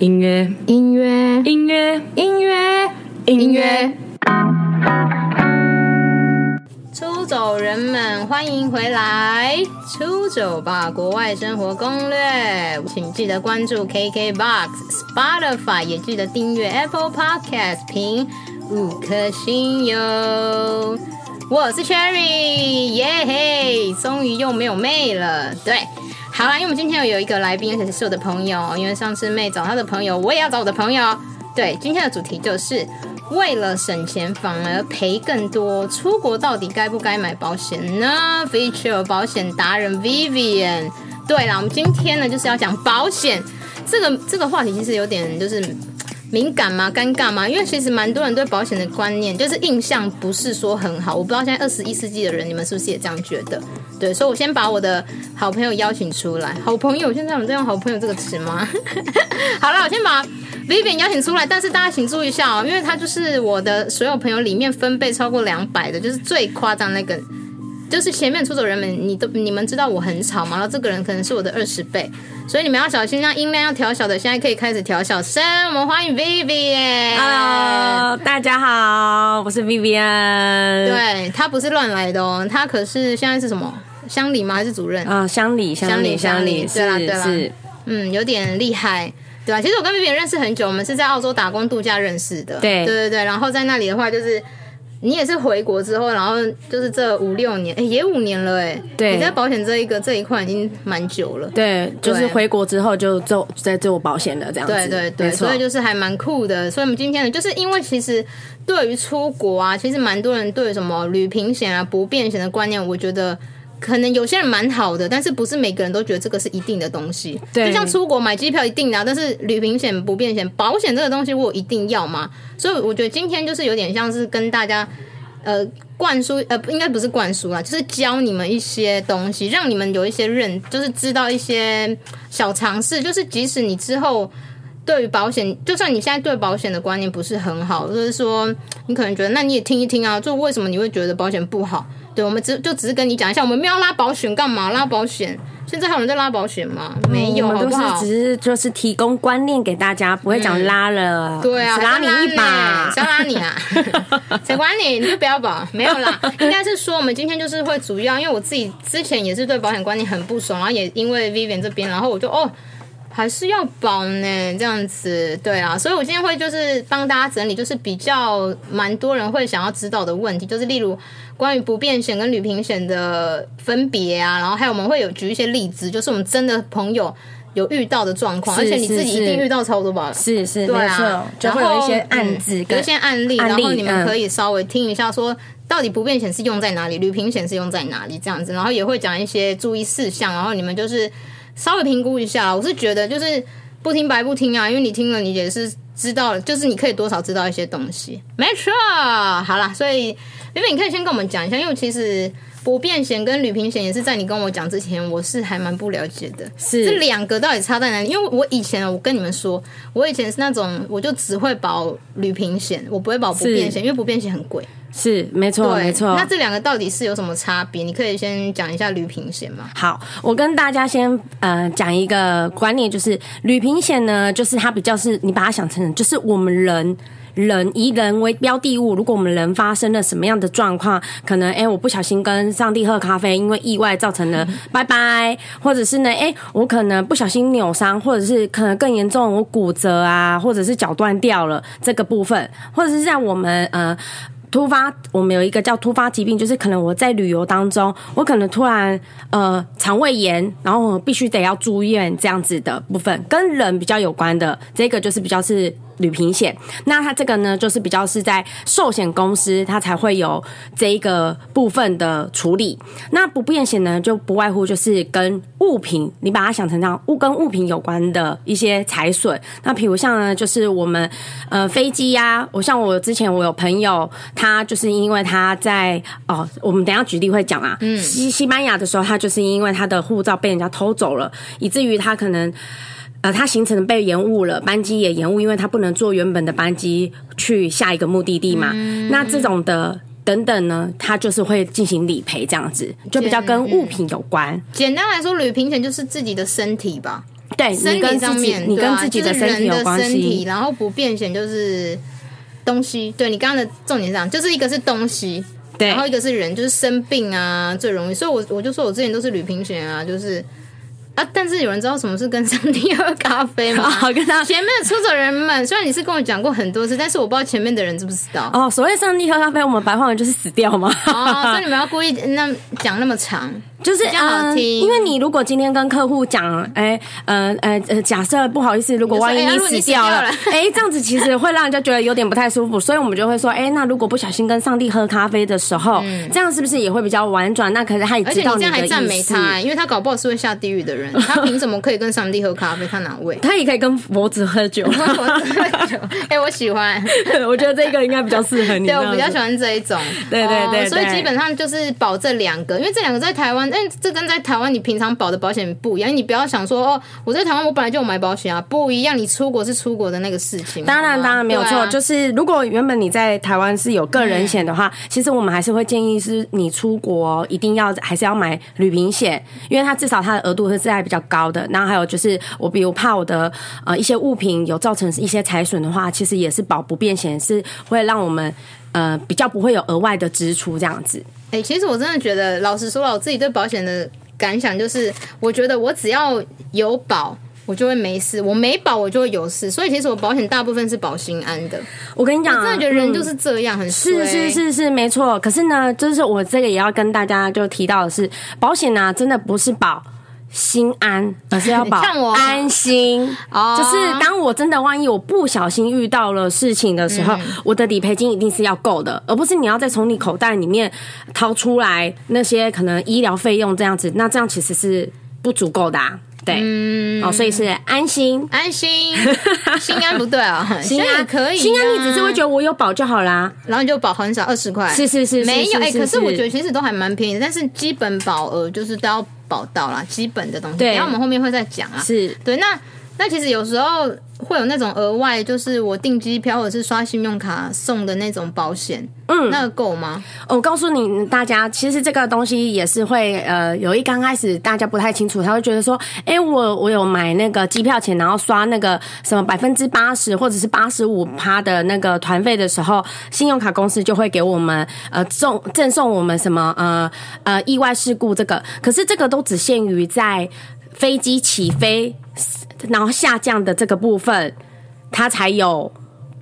音乐，音乐，音乐，音乐，音乐。出走人们，欢迎回来！出走吧，国外生活攻略，请记得关注 KKBOX、Spotify，也记得订阅 Apple Podcast，评五颗星哟。我是 Cherry，耶嘿，终于又没有妹了，对。好啦，因为我们今天又有一个来宾，而且是我的朋友。因为上次妹找她的朋友，我也要找我的朋友。对，今天的主题就是为了省钱反而赔更多，出国到底该不该买保险呢？Feature 保险达人 Vivian。对啦，我们今天呢就是要讲保险这个这个话题，其实有点就是。敏感吗？尴尬吗？因为其实蛮多人对保险的观念就是印象不是说很好。我不知道现在二十一世纪的人，你们是不是也这样觉得？对，所以我先把我的好朋友邀请出来。好朋友，现在我们在用“好朋友”这个词吗？好了，我先把 Vivian 邀请出来。但是大家请注意一下哦，因为他就是我的所有朋友里面分贝超过两百的，就是最夸张那个。就是前面出走人们，你都你们知道我很吵吗？然后这个人可能是我的二十倍，所以你们要小心，让音量要调小的，现在可以开始调小声。我们欢迎 Vivian。Hello，大家好，我是 Vivian。对，他不是乱来的哦，他可是现在是什么乡里吗？还是主任？啊，乡里，乡里，乡里，对啦，对啦，是，嗯，有点厉害，对吧？其实我跟 Vivian 认识很久，我们是在澳洲打工度假认识的。对，对对对，然后在那里的话就是。你也是回国之后，然后就是这五六年，哎，也五年了，哎，对，你在保险这一个这一块已经蛮久了。对，就是回国之后就做在做保险的这样子。对对对，所以就是还蛮酷的。所以我们今天呢，就是因为其实对于出国啊，其实蛮多人对什么旅平险啊、不便险的观念，我觉得。可能有些人蛮好的，但是不是每个人都觉得这个是一定的东西。对，就像出国买机票一定的，但是旅行险、不便险、保险这个东西，我一定要吗？所以我觉得今天就是有点像是跟大家呃灌输，呃应该不是灌输啦，就是教你们一些东西，让你们有一些认，就是知道一些小常识。就是即使你之后对于保险，就算你现在对保险的观念不是很好，就是说你可能觉得，那你也听一听啊，就为什么你会觉得保险不好？对，我们只就只是跟你讲一下，我们没有拉保险干嘛？拉保险？现在还有人在拉保险吗？没有，我们都是只是就是提供观念给大家，不会讲拉了。嗯、对啊，拉你一把，想拉你啊？谁管你？你就不要保，没有啦。应该是说，我们今天就是会主要，因为我自己之前也是对保险观念很不爽，然后也因为 Vivian 这边，然后我就哦。还是要保呢，这样子对啊，所以我今天会就是帮大家整理，就是比较蛮多人会想要知道的问题，就是例如关于不便险跟旅平险的分别啊，然后还有我们会有举一些例子，就是我们真的朋友有遇到的状况，而且你自己一定遇到超多吧？是是，对啊，就会有一些案子，有一些案例，然后你们可以稍微听一下，说到底不便险是用在哪里，旅平险是用在哪里这样子，然后也会讲一些注意事项，然后你们就是。稍微评估一下，我是觉得就是不听白不听啊，因为你听了，你也是知道，就是你可以多少知道一些东西，没错。好啦，所以因为你可以先跟我们讲一下，因为其实不变险跟旅平险也是在你跟我讲之前，我是还蛮不了解的，是这两个到底差在哪里？因为我以前我跟你们说，我以前是那种我就只会保旅平险，我不会保不变险，因为不变险很贵。是没错，没错。那这两个到底是有什么差别？你可以先讲一下旅平险吗？好，我跟大家先呃讲一个观念，就是旅平险呢，就是它比较是你把它想成就是我们人人以人为标的物，如果我们人发生了什么样的状况，可能哎我不小心跟上帝喝咖啡，因为意外造成了拜拜，或者是呢哎我可能不小心扭伤，或者是可能更严重我骨折啊，或者是脚断掉了这个部分，或者是在我们呃。突发，我们有一个叫突发疾病，就是可能我在旅游当中，我可能突然呃肠胃炎，然后我必须得要住院这样子的部分，跟人比较有关的，这个就是比较是。旅平险，那它这个呢，就是比较是在寿险公司，它才会有这一个部分的处理。那不便险呢，就不外乎就是跟物品，你把它想成这样物跟物品有关的一些财损。那比如像呢，就是我们呃飞机呀、啊，我像我之前我有朋友，他就是因为他在哦，我们等一下举例会讲啊，嗯，西西班牙的时候，他就是因为他的护照被人家偷走了，以至于他可能。呃，它行程被延误了，班机也延误，因为他不能坐原本的班机去下一个目的地嘛。嗯、那这种的等等呢，他就是会进行理赔这样子，就比较跟物品有关。简单来说，旅平险就是自己的身体吧。对，身体上面，你跟自己的身体有关系。然后不便险就是东西，对你刚刚的重点是这样，就是一个是东西，对，然后一个是人，就是生病啊最容易。所以我我就说我之前都是旅平险啊，就是。啊！但是有人知道什么是跟上帝喝咖啡吗？好，跟他前面的出走人们，虽然你是跟我讲过很多次，但是我不知道前面的人知不知道。哦，所谓上帝喝咖啡，我们白话文就是死掉吗？哦，所以你们要故意那讲那么长。就是比较好听，嗯，因为你如果今天跟客户讲，哎、欸，呃呃呃，假设不好意思，如果万一你死掉了，哎、欸，这样子其实会让人家觉得有点不太舒服，所以我们就会说，哎、欸，那如果不小心跟上帝喝咖啡的时候，嗯、这样是不是也会比较婉转？那可是他也知道你的意思。而且你这样还赞美他，因为他搞不好是会下地狱的人，他凭什么可以跟上帝喝咖啡？他哪位？他也可以跟佛子喝酒。佛子喝酒，哎、欸，我喜欢，我觉得这个应该比较适合你。对，我比较喜欢这一种。对对对，所以基本上就是保这两个，因为这两个在台湾，哎、欸，这跟在。台湾你平常保的保险不一样，你不要想说哦，我在台湾我本来就有买保险啊，不一样。你出国是出国的那个事情，当然当然没有错、啊。就是如果原本你在台湾是有个人险的话、嗯，其实我们还是会建议是你出国一定要还是要买旅平险，因为它至少它的额度是在比较高的。然后还有就是我比如怕我的呃一些物品有造成一些财损的话，其实也是保不变险，是会让我们呃比较不会有额外的支出这样子。哎、欸，其实我真的觉得，老实说了，我自己对保险的。感想就是，我觉得我只要有保，我就会没事；我没保，我就会有事。所以其实我保险大部分是保心安的。我跟你讲，我真的觉得人就是这样，嗯、很衰。是是是是，没错。可是呢，就是我这个也要跟大家就提到的是，保险呢、啊，真的不是保。心安，而是要 保安心。哦，就是当我真的万一我不小心遇到了事情的时候，嗯、我的理赔金一定是要够的，而不是你要再从你口袋里面掏出来那些可能医疗费用这样子，那这样其实是不足够的、啊。对，嗯，哦，所以是安心，安心，心安不对啊，心安可以、啊，心安你只是会觉得我有保就好啦，然后你就保很少，二十块，是是是，没有哎、欸，可是我觉得其实都还蛮便宜的，但是基本保额就是都要保到啦，基本的东西，对，然后我们后面会再讲啊，是。对，那那其实有时候。会有那种额外，就是我订机票或者是刷信用卡送的那种保险，嗯，那个够吗？我告诉你大家，其实这个东西也是会，呃，有一刚开始大家不太清楚，他会觉得说，哎、欸，我我有买那个机票钱，然后刷那个什么百分之八十或者是八十五趴的那个团费的时候，信用卡公司就会给我们呃送赠送我们什么呃呃意外事故这个，可是这个都只限于在飞机起飞。然后下降的这个部分，它才有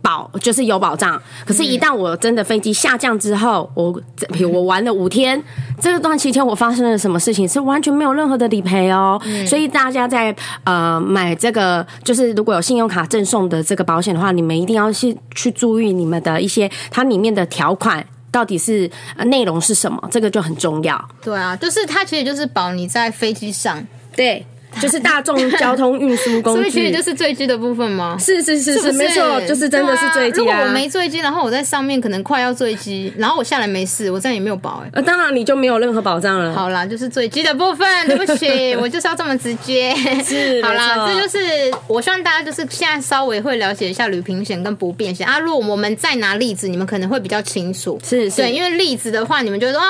保，就是有保障。可是，一旦我真的飞机下降之后，我比如我玩了五天，这段期间我发生了什么事情，是完全没有任何的理赔哦。所以大家在呃买这个，就是如果有信用卡赠送的这个保险的话，你们一定要去去注意你们的一些它里面的条款到底是内容是什么，这个就很重要。对啊，就是它其实就是保你在飞机上，对。就是大众交通运输工具，所以其实就是坠机的部分吗？是是是是，是，是，没错，就是真的是坠机啊！如果我没坠机，然后我在上面可能快要坠机，然后我下来没事，我这样也没有保哎、欸。呃，当然你就没有任何保障了。好啦，就是坠机的部分，对不起，我就是要这么直接。是，好啦，这就是我希望大家就是现在稍微会了解一下旅平险跟不便险啊。如果我们再拿例子，你们可能会比较清楚。是，是，对，因为例子的话，你们就说啊，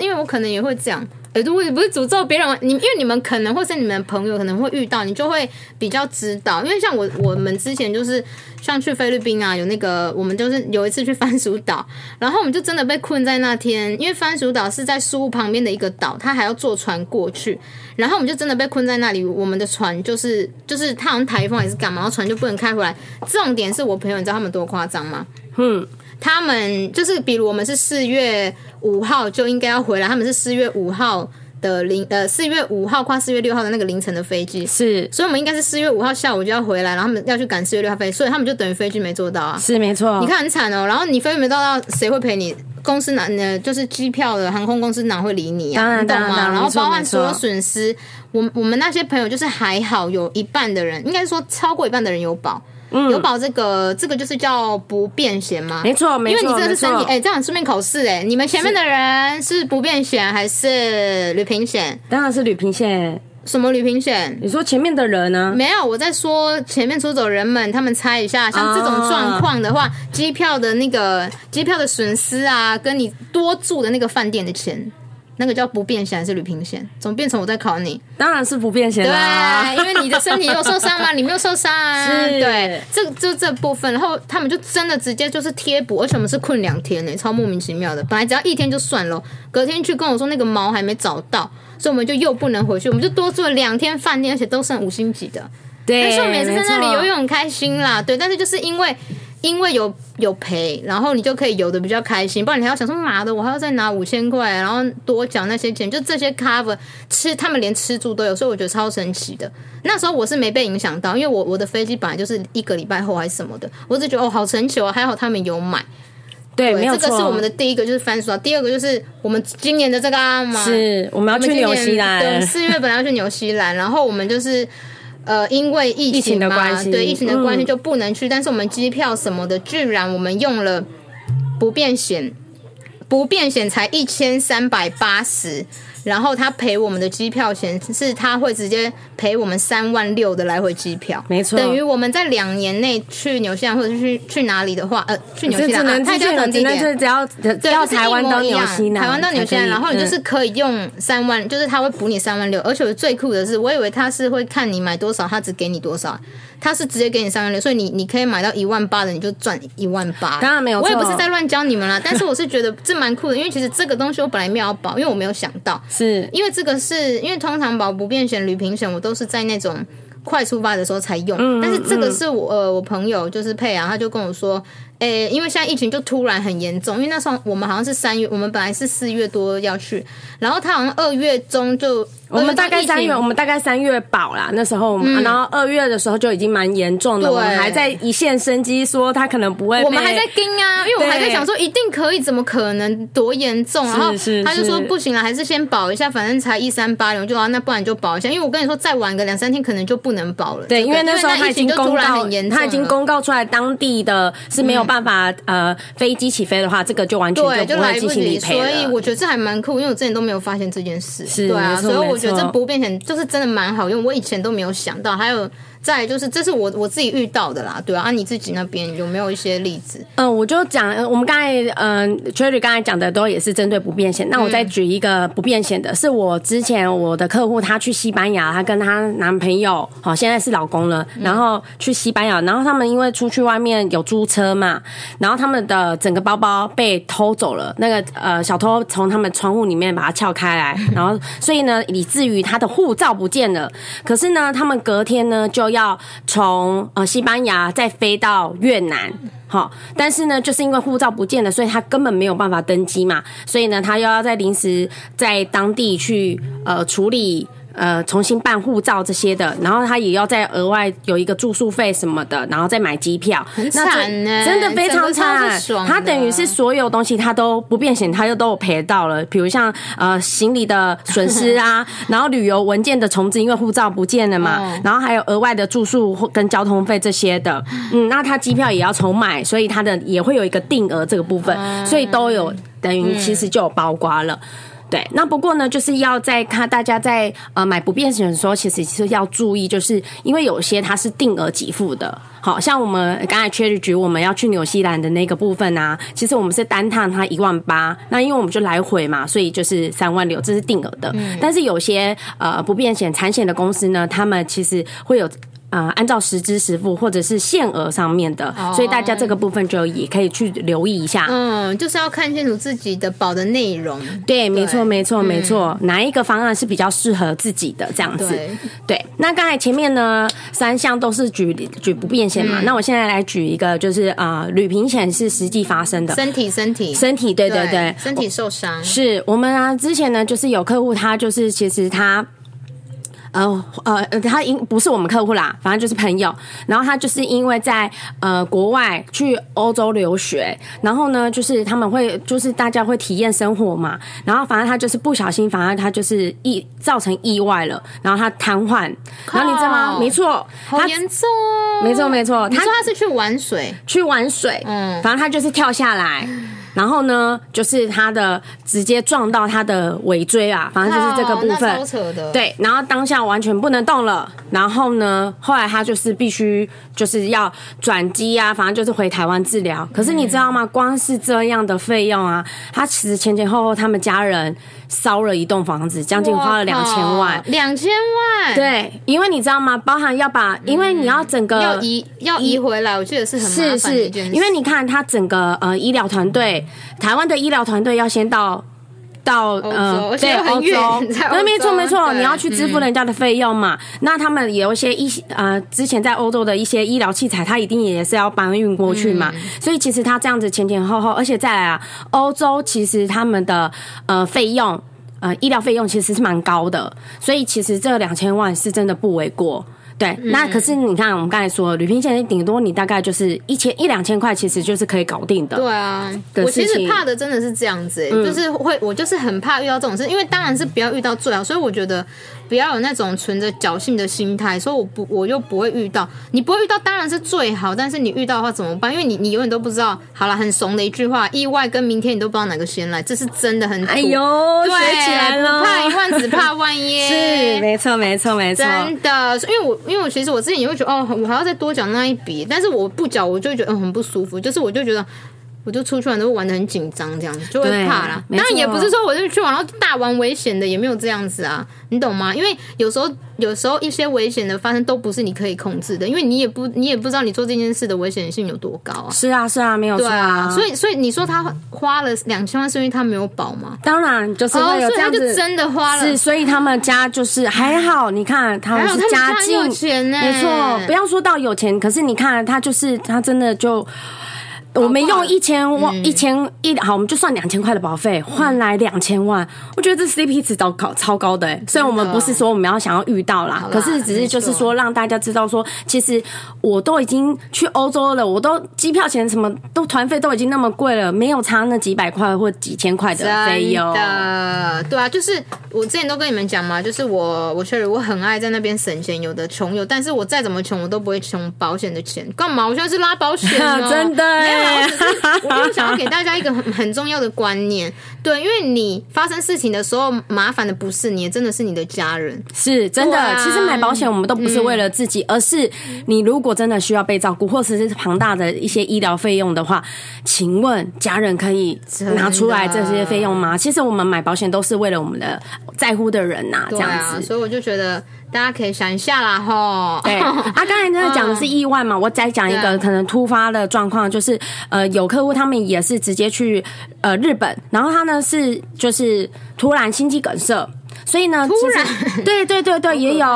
因为我可能也会这样。哎，如果不是诅咒别人，你因为你们可能或是你们朋友可能会遇到，你就会比较知道。因为像我我们之前就是像去菲律宾啊，有那个我们就是有一次去番薯岛，然后我们就真的被困在那天，因为番薯岛是在苏旁边的一个岛，它还要坐船过去，然后我们就真的被困在那里。我们的船就是就是它好像台风还是干嘛，然后船就不能开回来。重点是我朋友，你知道他们多夸张吗？嗯，他们就是比如我们是四月。五号就应该要回来，他们是四月五号的凌呃四月五号跨四月六号的那个凌晨的飞机，是，所以我们应该是四月五号下午就要回来，然后他们要去赶四月六号飞，所以他们就等于飞机没坐到啊，是没错，你看很惨哦，然后你飞机没坐到，谁会陪你？公司哪呃就是机票的航空公司哪会理你啊？当然，当然，然后包含所有损失，我我们那些朋友就是还好，有一半的人，应该说超过一半的人有保。嗯、有保这个，这个就是叫不便险吗？没错，没错，因为你这个是身体，哎、欸，这样顺便考试，哎，你们前面的人是不便险还是旅平险？当然是旅平险。什么旅平险？你说前面的人呢？没有，我在说前面出走人们，他们猜一下，像这种状况的话，机、啊、票的那个机票的损失啊，跟你多住的那个饭店的钱。那个叫不变险还是旅平险？怎么变成我在考你？当然是不变险啦，对，因为你的身体有受伤吗？你没有受伤啊。对，这就这部分，然后他们就真的直接就是贴补，而且我们是困两天呢，超莫名其妙的。本来只要一天就算了，隔天去跟我说那个毛还没找到，所以我们就又不能回去，我们就多住了两天饭店，而且都是五星级的。对，但是我们也是在那里游泳很开心啦，对，但是就是因为。因为有有赔，然后你就可以游的比较开心，不然你还要想说妈的，我还要再拿五千块，然后多缴那些钱，就这些 cover 吃，他们连吃住都有，所以我觉得超神奇的。那时候我是没被影响到，因为我我的飞机本来就是一个礼拜后还是什么的，我只觉得哦好神奇哦，还好他们有买。对，没有错。这个是我们的第一个就是番薯，第二个就是我们今年的这个嘛，是我们要去纽西兰，对，四月本来要去纽西兰，然后我们就是。呃，因为疫情，的关系，对疫情的关系就不能去。嗯、但是我们机票什么的，居然我们用了不便险，不便险才一千三百八十。然后他赔我们的机票钱，是他会直接赔我们三万六的来回机票，没错。等于我们在两年内去纽西兰或者去去哪里的话，呃，去纽西兰，啊、他就等地点，是只要只要台湾到纽西兰，台湾到纽西兰，然后你就是可以用三万，就是他会补你三万六。而且最酷的是，我以为他是会看你买多少，他只给你多少。他是直接给你三万六，所以你你可以买到一万八的，你就赚一万八。当然没有，我也不是在乱教你们啦，但是我是觉得这蛮酷的，因为其实这个东西我本来没有要保，因为我没有想到，是因为这个是因为通常保不变险、旅平险，我都是在那种快出发的时候才用，嗯、但是这个是我、嗯、呃我朋友就是佩啊，他就跟我说。诶、欸，因为现在疫情就突然很严重，因为那时候我们好像是三月，我们本来是四月多要去，然后他好像二月中就，我们大概三月，我们大概三月保啦，那时候，嗯、然后二月的时候就已经蛮严重的，我们还在一线生机，说他可能不会，我们还在盯啊，因为我们还在想说一定可以，怎么可能多严重？然后他就说不行了，还是先保一下，反正才一三八零，就啊，那不然就保一下，因为我跟你说再晚个两三天可能就不能保了，对，因为那时候他已经公告，他已经公告出来当地的是没有办法、嗯、呃。飞机起飞的话，这个就完全就不会进行理赔。所以我觉得这还蛮酷，因为我之前都没有发现这件事。是，对啊，所以我觉得这不变险就是真的蛮好用，我以前都没有想到。还有。再就是，这是我我自己遇到的啦，对啊，啊你自己那边有没有一些例子？嗯、呃，我就讲，我们刚才，嗯、呃、Cherry 刚才讲的都也是针对不便险。那我再举一个不便险的，嗯、是我之前我的客户，她去西班牙，她跟她男朋友，好，现在是老公了，然后去西班牙，然后他们因为出去外面有租车嘛，然后他们的整个包包被偷走了，那个呃小偷从他们窗户里面把它撬开来，然后所以呢，以至于他的护照不见了。可是呢，他们隔天呢就要从呃西班牙再飞到越南，好，但是呢，就是因为护照不见了，所以他根本没有办法登机嘛，所以呢，他又要在临时在当地去呃处理。呃，重新办护照这些的，然后他也要再额外有一个住宿费什么的，然后再买机票，很惨呢，真的非常惨。他等于是所有东西他都不便险，他就都有赔到了，比如像呃行李的损失啊，然后旅游文件的重置，因为护照不见了嘛，哦、然后还有额外的住宿跟交通费这些的，嗯，那他机票也要重买，所以他的也会有一个定额这个部分，嗯、所以都有等于其实就有包括了。对，那不过呢，就是要在看大家在呃买不便险的时候，其实是要注意，就是因为有些它是定额给付的，好像我们刚才 Cherry 举我们要去纽西兰的那个部分啊，其实我们是单趟它一万八，那因为我们就来回嘛，所以就是三万六，这是定额的。嗯、但是有些呃不便险产险的公司呢，他们其实会有。啊、呃，按照实支实付或者是限额上面的，oh. 所以大家这个部分就也可以去留意一下。嗯，就是要看清楚自己的保的内容。对，没错，没错，没错，哪一个方案是比较适合自己的这样子？对，对。那刚才前面呢三项都是举举不变险嘛，嗯、那我现在来举一个，就是啊、呃，旅平险是实际发生的，身体身体身体，对对对，身体受伤。是我们啊，之前呢就是有客户，他就是其实他。呃呃，他因不是我们客户啦，反正就是朋友。然后他就是因为在呃国外去欧洲留学，然后呢，就是他们会就是大家会体验生活嘛。然后反正他就是不小心，反正他就是意造成意外了，然后他瘫痪。然后你知道吗？没错，好严重。没错没错，他说他是去玩水，去玩水。嗯，反正他就是跳下来。然后呢，就是他的直接撞到他的尾椎啊，反正就是这个部分。对，然后当下完全不能动了。然后呢，后来他就是必须就是要转机啊，反正就是回台湾治疗。可是你知道吗？光是这样的费用啊，他其实前前后后他们家人烧了一栋房子，将近花了两千万。两千万？对，因为你知道吗？包含要把，因为你要整个要移要移回来，我觉得是很。是是，因为你看他整个呃医疗团队，台湾的医疗团队要先到。到呃，对欧洲，那没错没错，你要去支付人家的费用嘛。嗯、那他们有一些一些呃，之前在欧洲的一些医疗器材，他一定也是要搬运过去嘛。嗯、所以其实他这样子前前后后，而且再来啊，欧洲其实他们的呃费用呃医疗费用其实是蛮高的，所以其实这两千万是真的不为过。对，那可是你看，我们刚才说旅平险，顶多你大概就是一千一两千块，其实就是可以搞定的。对啊，我其实怕的真的是这样子，欸，嗯、就是会，我就是很怕遇到这种事，因为当然是不要遇到最好，所以我觉得。不要有那种存着侥幸的心态，说我不，我又不会遇到，你不会遇到当然是最好，但是你遇到的话怎么办？因为你你永远都不知道。好了，很怂的一句话，意外跟明天你都不知道哪个先来，这是真的很。哎呦，对学起来了，不怕一万，只怕万一。是，没错，没错，没错。真的，因为我因为我其实我之前也会觉得，哦，我还要再多缴那一笔，但是我不缴，我就觉得嗯很不舒服，就是我就觉得。我就出去玩都玩的很紧张，这样子就会怕啦。当然也不是说我就去玩然后大玩危险的，也没有这样子啊，你懂吗？因为有时候有时候一些危险的发生都不是你可以控制的，因为你也不你也不知道你做这件事的危险性有多高啊。是啊是啊，没有错啊。所以所以你说他花了两千万，是因为他没有保吗？当然就是会有这样子，哦，所以他就真的花了。是，所以他们家就是还好，你看他们是家境有钱呢，没错。不要说到有钱，可是你看他就是他真的就。我们用一千万、一千一好，我们就算两千块的保费换来两千万，我觉得这 CP 值超高超高的。虽然我们不是说我们要想要遇到啦，可是只是就是说让大家知道说，其实我都已经去欧洲了，我都机票钱什么都团费都已经那么贵了，没有差那几百块或几千块的费用。的，对啊，就是我之前都跟你们讲嘛，就是我我确实我很爱在那边省钱，有的穷有，但是我再怎么穷，我都不会穷保险的钱。干嘛？我现在是拉保险 真的。我就想要给大家一个很很重要的观念，对，因为你发生事情的时候，麻烦的不是你，真的是你的家人，是真的。啊、其实买保险，我们都不是为了自己，嗯、而是你如果真的需要被照顾，或者是庞大的一些医疗费用的话，请问家人可以拿出来这些费用吗？其实我们买保险都是为了我们的在乎的人呐、啊，这样子，所以我就觉得。大家可以想一下啦，吼。对，他 刚才真的讲的是意外嘛，我再讲一个可能突发的状况，就是呃，有客户他们也是直接去呃日本，然后他呢是就是突然心肌梗塞，所以呢，突然，对对对对，也有。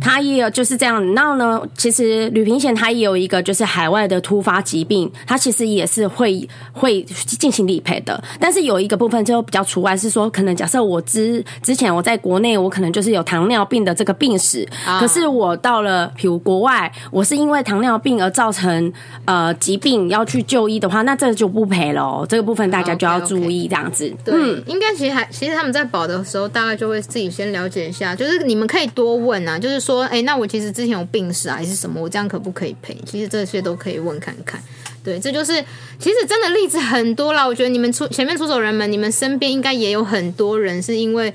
他也有就是这样，然后呢，其实旅平险它也有一个就是海外的突发疾病，它其实也是会会进行理赔的。但是有一个部分就比较除外，是说可能假设我之之前我在国内我可能就是有糖尿病的这个病史，啊、可是我到了比如国外，我是因为糖尿病而造成呃疾病要去就医的话，那这就不赔了。这个部分大家就要注意这样子。Okay, okay. 对，嗯、应该其实还其实他们在保的时候，大概就会自己先了解一下，就是你们可以多问啊，就是说。说哎，那我其实之前有病史啊，还是什么？我这样可不可以赔？其实这些都可以问看看。对，这就是其实真的例子很多啦。我觉得你们出前面出走人们，你们身边应该也有很多人是因为。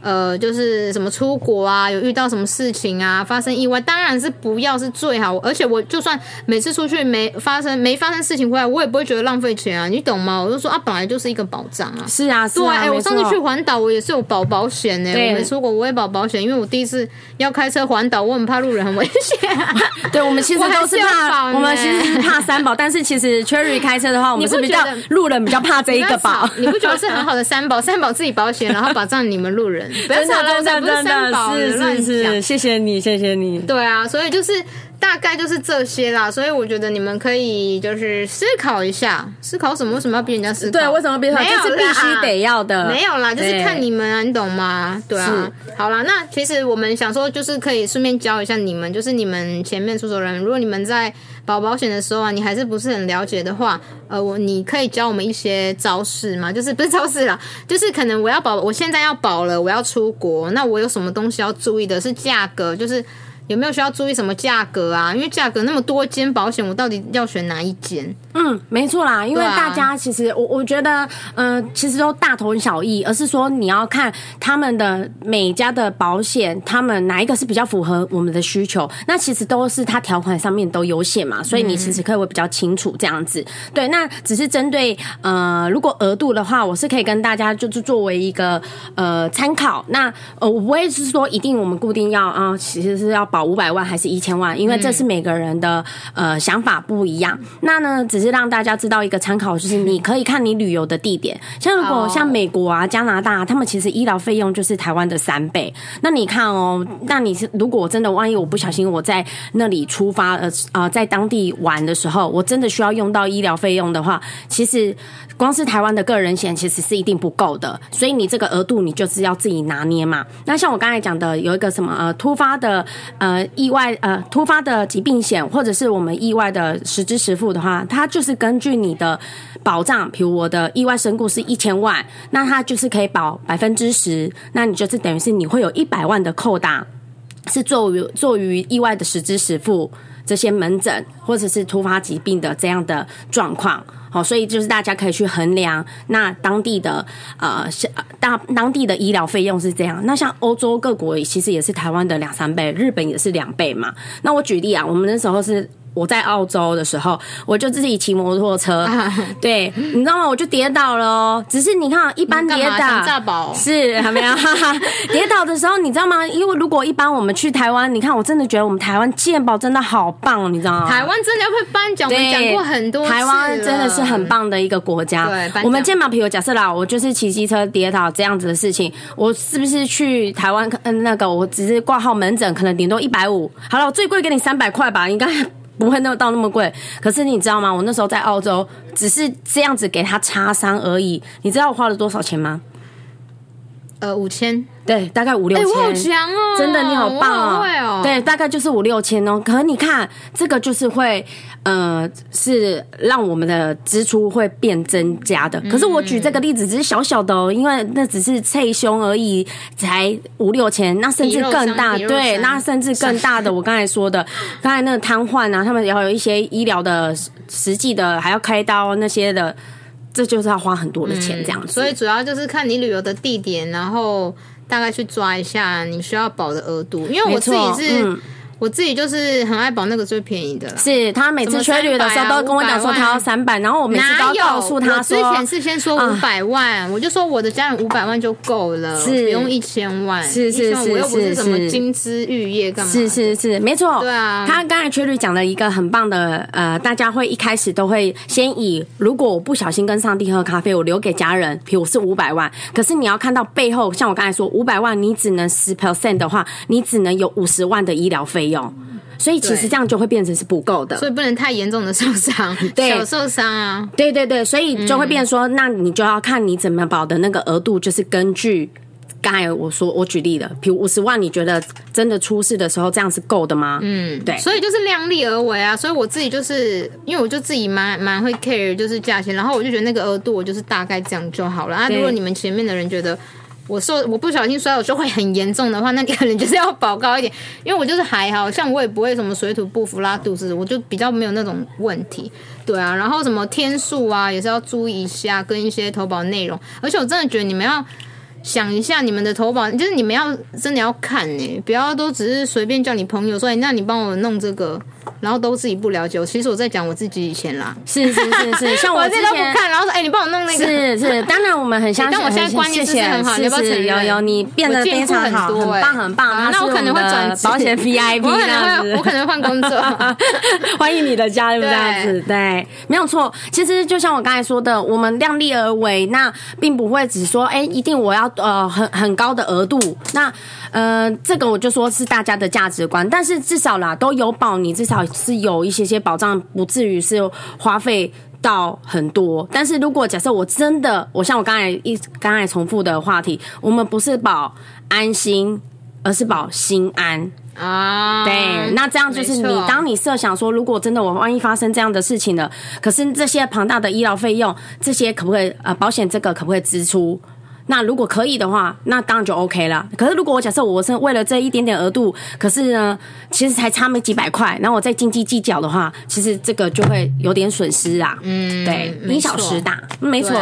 呃，就是什么出国啊，有遇到什么事情啊，发生意外，当然是不要是最好。而且我就算每次出去没发生没发生事情回来，我也不会觉得浪费钱啊，你懂吗？我就说啊，本来就是一个保障啊。是啊，是啊。对，哎，我上次去环岛，我也是有保保险呢。我没出国，我也保保险，因为我第一次要开车环岛，我很怕路人很危险。对，我们其实都是怕，我们其实是怕三保，但是其实 Cherry 开车的话，我们是比较路人比较怕这一个保。你不觉得是很好的三保？三保自己保险，然后保障你们路人。不要吵了，这不是三宝，是是是，谢谢你，谢谢你。对啊，所以就是大概就是这些啦。所以我觉得你们可以就是思考一下，思考什么？为什么要逼人家思考？对，为什么逼他？这是必须得要的。没有啦，就是看你们啊，你懂吗？对啊。好啦，那其实我们想说，就是可以顺便教一下你们，就是你们前面出走人，如果你们在。保保险的时候啊，你还是不是很了解的话，呃，我你可以教我们一些招式吗？就是不是招式啦，就是可能我要保，我现在要保了，我要出国，那我有什么东西要注意的？是价格，就是有没有需要注意什么价格啊？因为价格那么多间保险，我到底要选哪一间？嗯，没错啦，因为大家其实我我觉得，嗯、呃，其实都大同小异，而是说你要看他们的每家的保险，他们哪一个是比较符合我们的需求。那其实都是它条款上面都有写嘛，所以你其实可以会比较清楚这样子。对，那只是针对呃，如果额度的话，我是可以跟大家就是作为一个呃参考。那呃，我不会是说一定我们固定要啊、呃，其实是要保五百万还是一千万，因为这是每个人的呃想法不一样。那呢，只是让大家知道一个参考，就是你可以看你旅游的地点，像如果像美国啊、加拿大，他们其实医疗费用就是台湾的三倍。那你看哦，那你是如果真的万一我不小心我在那里出发呃呃在当地玩的时候，我真的需要用到医疗费用的话，其实光是台湾的个人险其实是一定不够的，所以你这个额度你就是要自己拿捏嘛。那像我刚才讲的，有一个什么呃突发的呃意外呃突发的疾病险，或者是我们意外的实支实付的话，它就是根据你的保障，比如我的意外身故是一千万，那它就是可以保百分之十，那你就是等于是你会有一百万的扣打，是作于作于意外的实支实付这些门诊或者是突发疾病的这样的状况。好，所以就是大家可以去衡量那当地的呃，大当地的医疗费用是这样。那像欧洲各国其实也是台湾的两三倍，日本也是两倍嘛。那我举例啊，我们那时候是。我在澳洲的时候，我就自己骑摩托车，啊、对，你知道吗？我就跌倒了哦。只是你看，一般跌倒炸宝是还没有 跌倒的时候，你知道吗？因为如果一般我们去台湾，你看，我真的觉得我们台湾健保真的好棒，你知道吗？台湾真的要会颁奖，我们讲过很多。台湾真的是很棒的一个国家。对，我们健保，比如假设啦，我就是骑机车跌倒这样子的事情，我是不是去台湾？嗯，那个我只是挂号门诊，可能顶多一百五。好了，我最贵给你三百块吧，应该。不会那么到那么贵，可是你知道吗？我那时候在澳洲，只是这样子给他擦伤而已。你知道我花了多少钱吗？呃，五千。对，大概五六千。欸，我好强哦！真的，你好棒哦！哦对，大概就是五六千哦。可是你看，这个就是会，呃，是让我们的支出会变增加的。可是我举这个例子只是小小的哦，因为那只是脆胸而已，才五六千，那甚至更大。对，那甚至更大的，我刚才说的，刚才那个瘫痪啊，他们也要有一些医疗的实际的，还要开刀那些的，这就是要花很多的钱这样子。嗯，所以主要就是看你旅游的地点，然后。大概去抓一下你需要保的额度，因为我自己是。嗯我自己就是很爱保那个最便宜的，是他每次催旅的时候都跟我讲说他要三百，然后我每次都要告诉他说，之前是先说五百万，啊，我就说我的家人五百万就够了，是。不用一千万，是是是，我又不是什么金枝玉叶干嘛？是是是，没错，对啊。他刚才催旅讲了一个很棒的，呃，大家会一开始都会先以如果我不小心跟上帝喝咖啡，我留给家人，比如是五百万，可是你要看到背后，像我刚才说五百万，你只能十 percent 的话，你只能有五十万的医疗费用。所以其实这样就会变成是不够的，所以不能太严重的受伤，对，小受伤啊，对对对，所以就会变成说，那你就要看你怎么保的那个额度，就是根据刚才我说我举例的，比如五十万，你觉得真的出事的时候这样是够的吗？嗯，对，所以就是量力而为啊。所以我自己就是因为我就自己蛮蛮会 care 就是价钱，然后我就觉得那个额度我就是大概这样就好了啊。如果你们前面的人觉得。我受我不小心摔我就会很严重的话，那你可能就是要保高一点，因为我就是还好像我也不会什么水土不服拉肚子，我就比较没有那种问题，对啊，然后什么天数啊也是要注意一下，跟一些投保内容，而且我真的觉得你们要想一下你们的投保，就是你们要真的要看呢、欸，不要都只是随便叫你朋友说，那你帮我弄这个。然后都自己不了解，其实我在讲我自己以前啦，是是是是，像我之前我这都不看，然后说，哎、欸，你帮我弄那个，是是，当然我们很相信，但我现在观念是很好，是是有有，你变得非常好，很棒很棒。啊、那我可能会转保险 VIP，我可能会我可能会换工作，欢迎你的加入这样子，对，没有错。其实就像我刚才说的，我们量力而为，那并不会只说，哎、欸，一定我要呃很很高的额度，那。呃，这个我就说是大家的价值观，但是至少啦都有保，你至少是有一些些保障，不至于是花费到很多。但是如果假设我真的，我像我刚才一刚才重复的话题，我们不是保安心，而是保心安啊。对，那这样就是你，当你设想说，如果真的我万一发生这样的事情了，可是这些庞大的医疗费用，这些可不可以呃保险这个可不可以支出？那如果可以的话，那当然就 OK 了。可是如果我假设我是为了这一点点额度，可是呢，其实才差没几百块，然后我再斤斤计较的话，其实这个就会有点损失啊。嗯，对，因小失大，没错。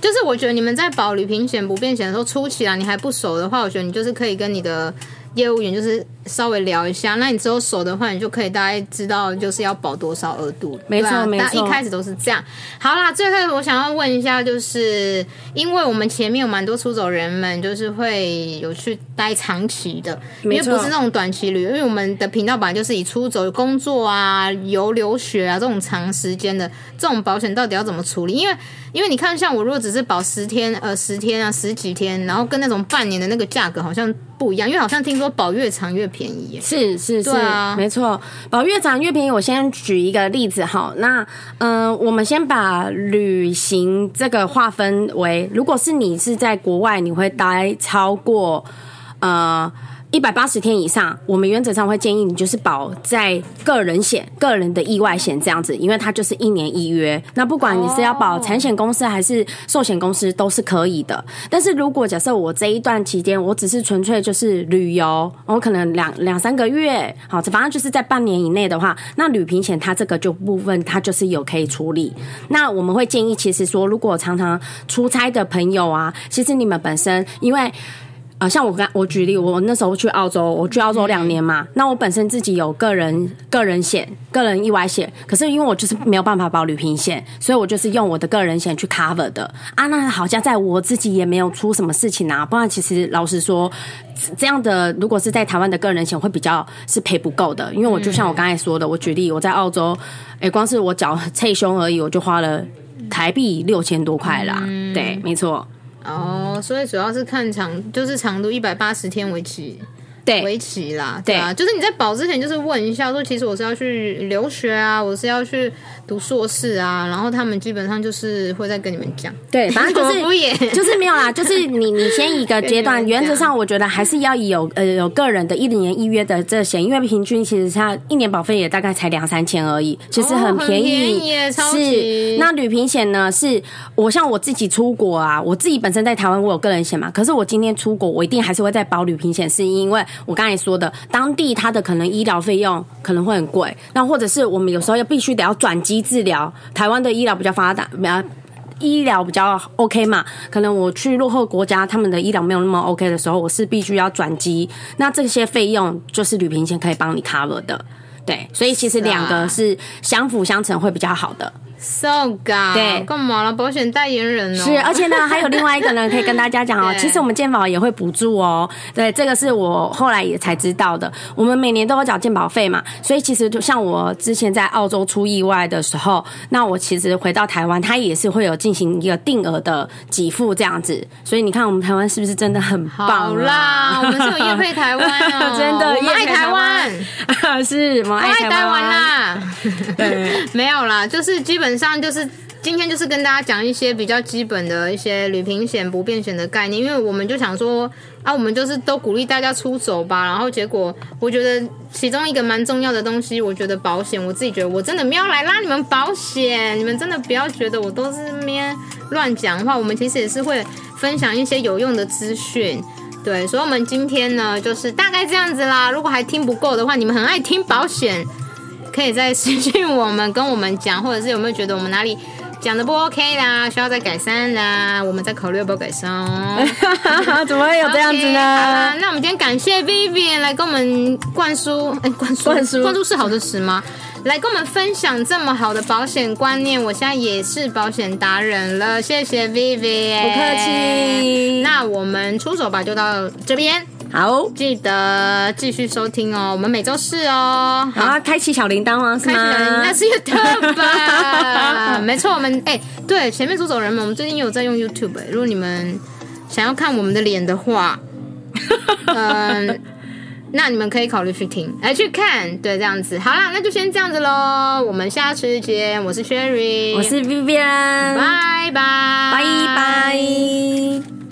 就是我觉得你们在保旅平险不变险的时候，初期啊，你还不熟的话，我觉得你就是可以跟你的业务员就是稍微聊一下。那你之后熟的话，你就可以大概知道就是要保多少额度。没错，没错。一开始都是这样。好啦，最后我想要问一下，就是因为我们前面有蛮多出走人们，就是会有去待长期的，因为不是那种短期旅游。因为我们的频道本来就是以出走、工作啊、游、留学啊这种长时间的这种保险，到底要怎么处理？因为因为你看，像我如果只是保十天、呃十天啊十几天，然后跟那种半年的那个价格好像不一样，因为好像听说保越长越便宜耶。是是是，啊、没错，保越长越便宜。我先举一个例子哈，那嗯、呃，我们先把旅行这个划分为，如果是你是在国外，你会待超过呃。一百八十天以上，我们原则上会建议你就是保在个人险、个人的意外险这样子，因为它就是一年一约。那不管你是要保产险公司还是寿险公司都是可以的。但是如果假设我这一段期间我只是纯粹就是旅游，我可能两两三个月，好，反正就是在半年以内的话，那旅平险它这个就部分它就是有可以处理。那我们会建议，其实说如果常常出差的朋友啊，其实你们本身因为。啊，像我刚我举例，我那时候去澳洲，我去澳洲两年嘛，那我本身自己有个人个人险、个人意外险，可是因为我就是没有办法保旅平险，所以我就是用我的个人险去 cover 的啊。那好像在我自己也没有出什么事情啊，不然其实老实说，这样的如果是在台湾的个人险会比较是赔不够的，因为我就像我刚才说的，我举例我在澳洲，哎，光是我缴 侧胸而已，我就花了台币六千多块啦，对，没错。哦，所以主要是看长，就是长度一百八十天为止。对，为期啦，对啊，对就是你在保之前，就是问一下，说其实我是要去留学啊，我是要去读硕士啊，然后他们基本上就是会再跟你们讲，对，反正就是 就是没有啦，就是你你先一个阶段，原则上我觉得还是要有呃有个人的一年一约的这险，因为平均其实它一年保费也大概才两三千而已，其实很便宜，哦、是。那旅平险呢，是我像我自己出国啊，我自己本身在台湾我有个人险嘛，可是我今天出国，我一定还是会再保旅平险，是因为。我刚才说的，当地它的可能医疗费用可能会很贵，那或者是我们有时候要必须得要转机治疗。台湾的医疗比较发达，比较医疗比较 OK 嘛？可能我去落后国家，他们的医疗没有那么 OK 的时候，我是必须要转机。那这些费用就是旅行险可以帮你 cover 的，对。所以其实两个是相辅相成会比较好的。So God，对，干嘛了？保险代言人哦。是，而且呢，还有另外一个呢，可以跟大家讲 哦。其实我们健保也会补助哦。对，这个是我后来也才知道的。我们每年都有缴健保费嘛，所以其实就像我之前在澳洲出意外的时候，那我其实回到台湾，它也是会有进行一个定额的给付这样子。所以你看，我们台湾是不是真的很棒？好啦，我们是有业配台湾哦，真的，我们爱台湾，是，我们爱台湾啦。对，没有啦，就是基本。上就是今天就是跟大家讲一些比较基本的一些旅平险不便险的概念，因为我们就想说啊，我们就是都鼓励大家出走吧，然后结果我觉得其中一个蛮重要的东西，我觉得保险，我自己觉得我真的没有来拉你们保险，你们真的不要觉得我都是咩乱讲话，我们其实也是会分享一些有用的资讯，对，所以我们今天呢就是大概这样子啦，如果还听不够的话，你们很爱听保险。可以再私信我们，跟我们讲，或者是有没有觉得我们哪里讲的不 OK 啦，需要再改善啦，我们再考虑要不要改善哦。怎么会有这样子呢？Okay, 好啦，那我们今天感谢 Vivian 来跟我们灌输，哎、欸，灌输，灌输，灌输是好的词吗？来跟我们分享这么好的保险观念，我现在也是保险达人了，谢谢 Vivian，不客气。那我们出走吧，就到这边。好，记得继续收听哦。我们每周四哦，好，好开启小铃铛吗？是吗？那是 YouTube 吧？没错，我们哎、欸，对，前面出走人们，我们最近有在用 YouTube。如果你们想要看我们的脸的话，嗯，那你们可以考虑去听，来去看。对，这样子。好啦，那就先这样子喽。我们下次见。我是 Sherry，我是 Vivian，拜拜，拜拜。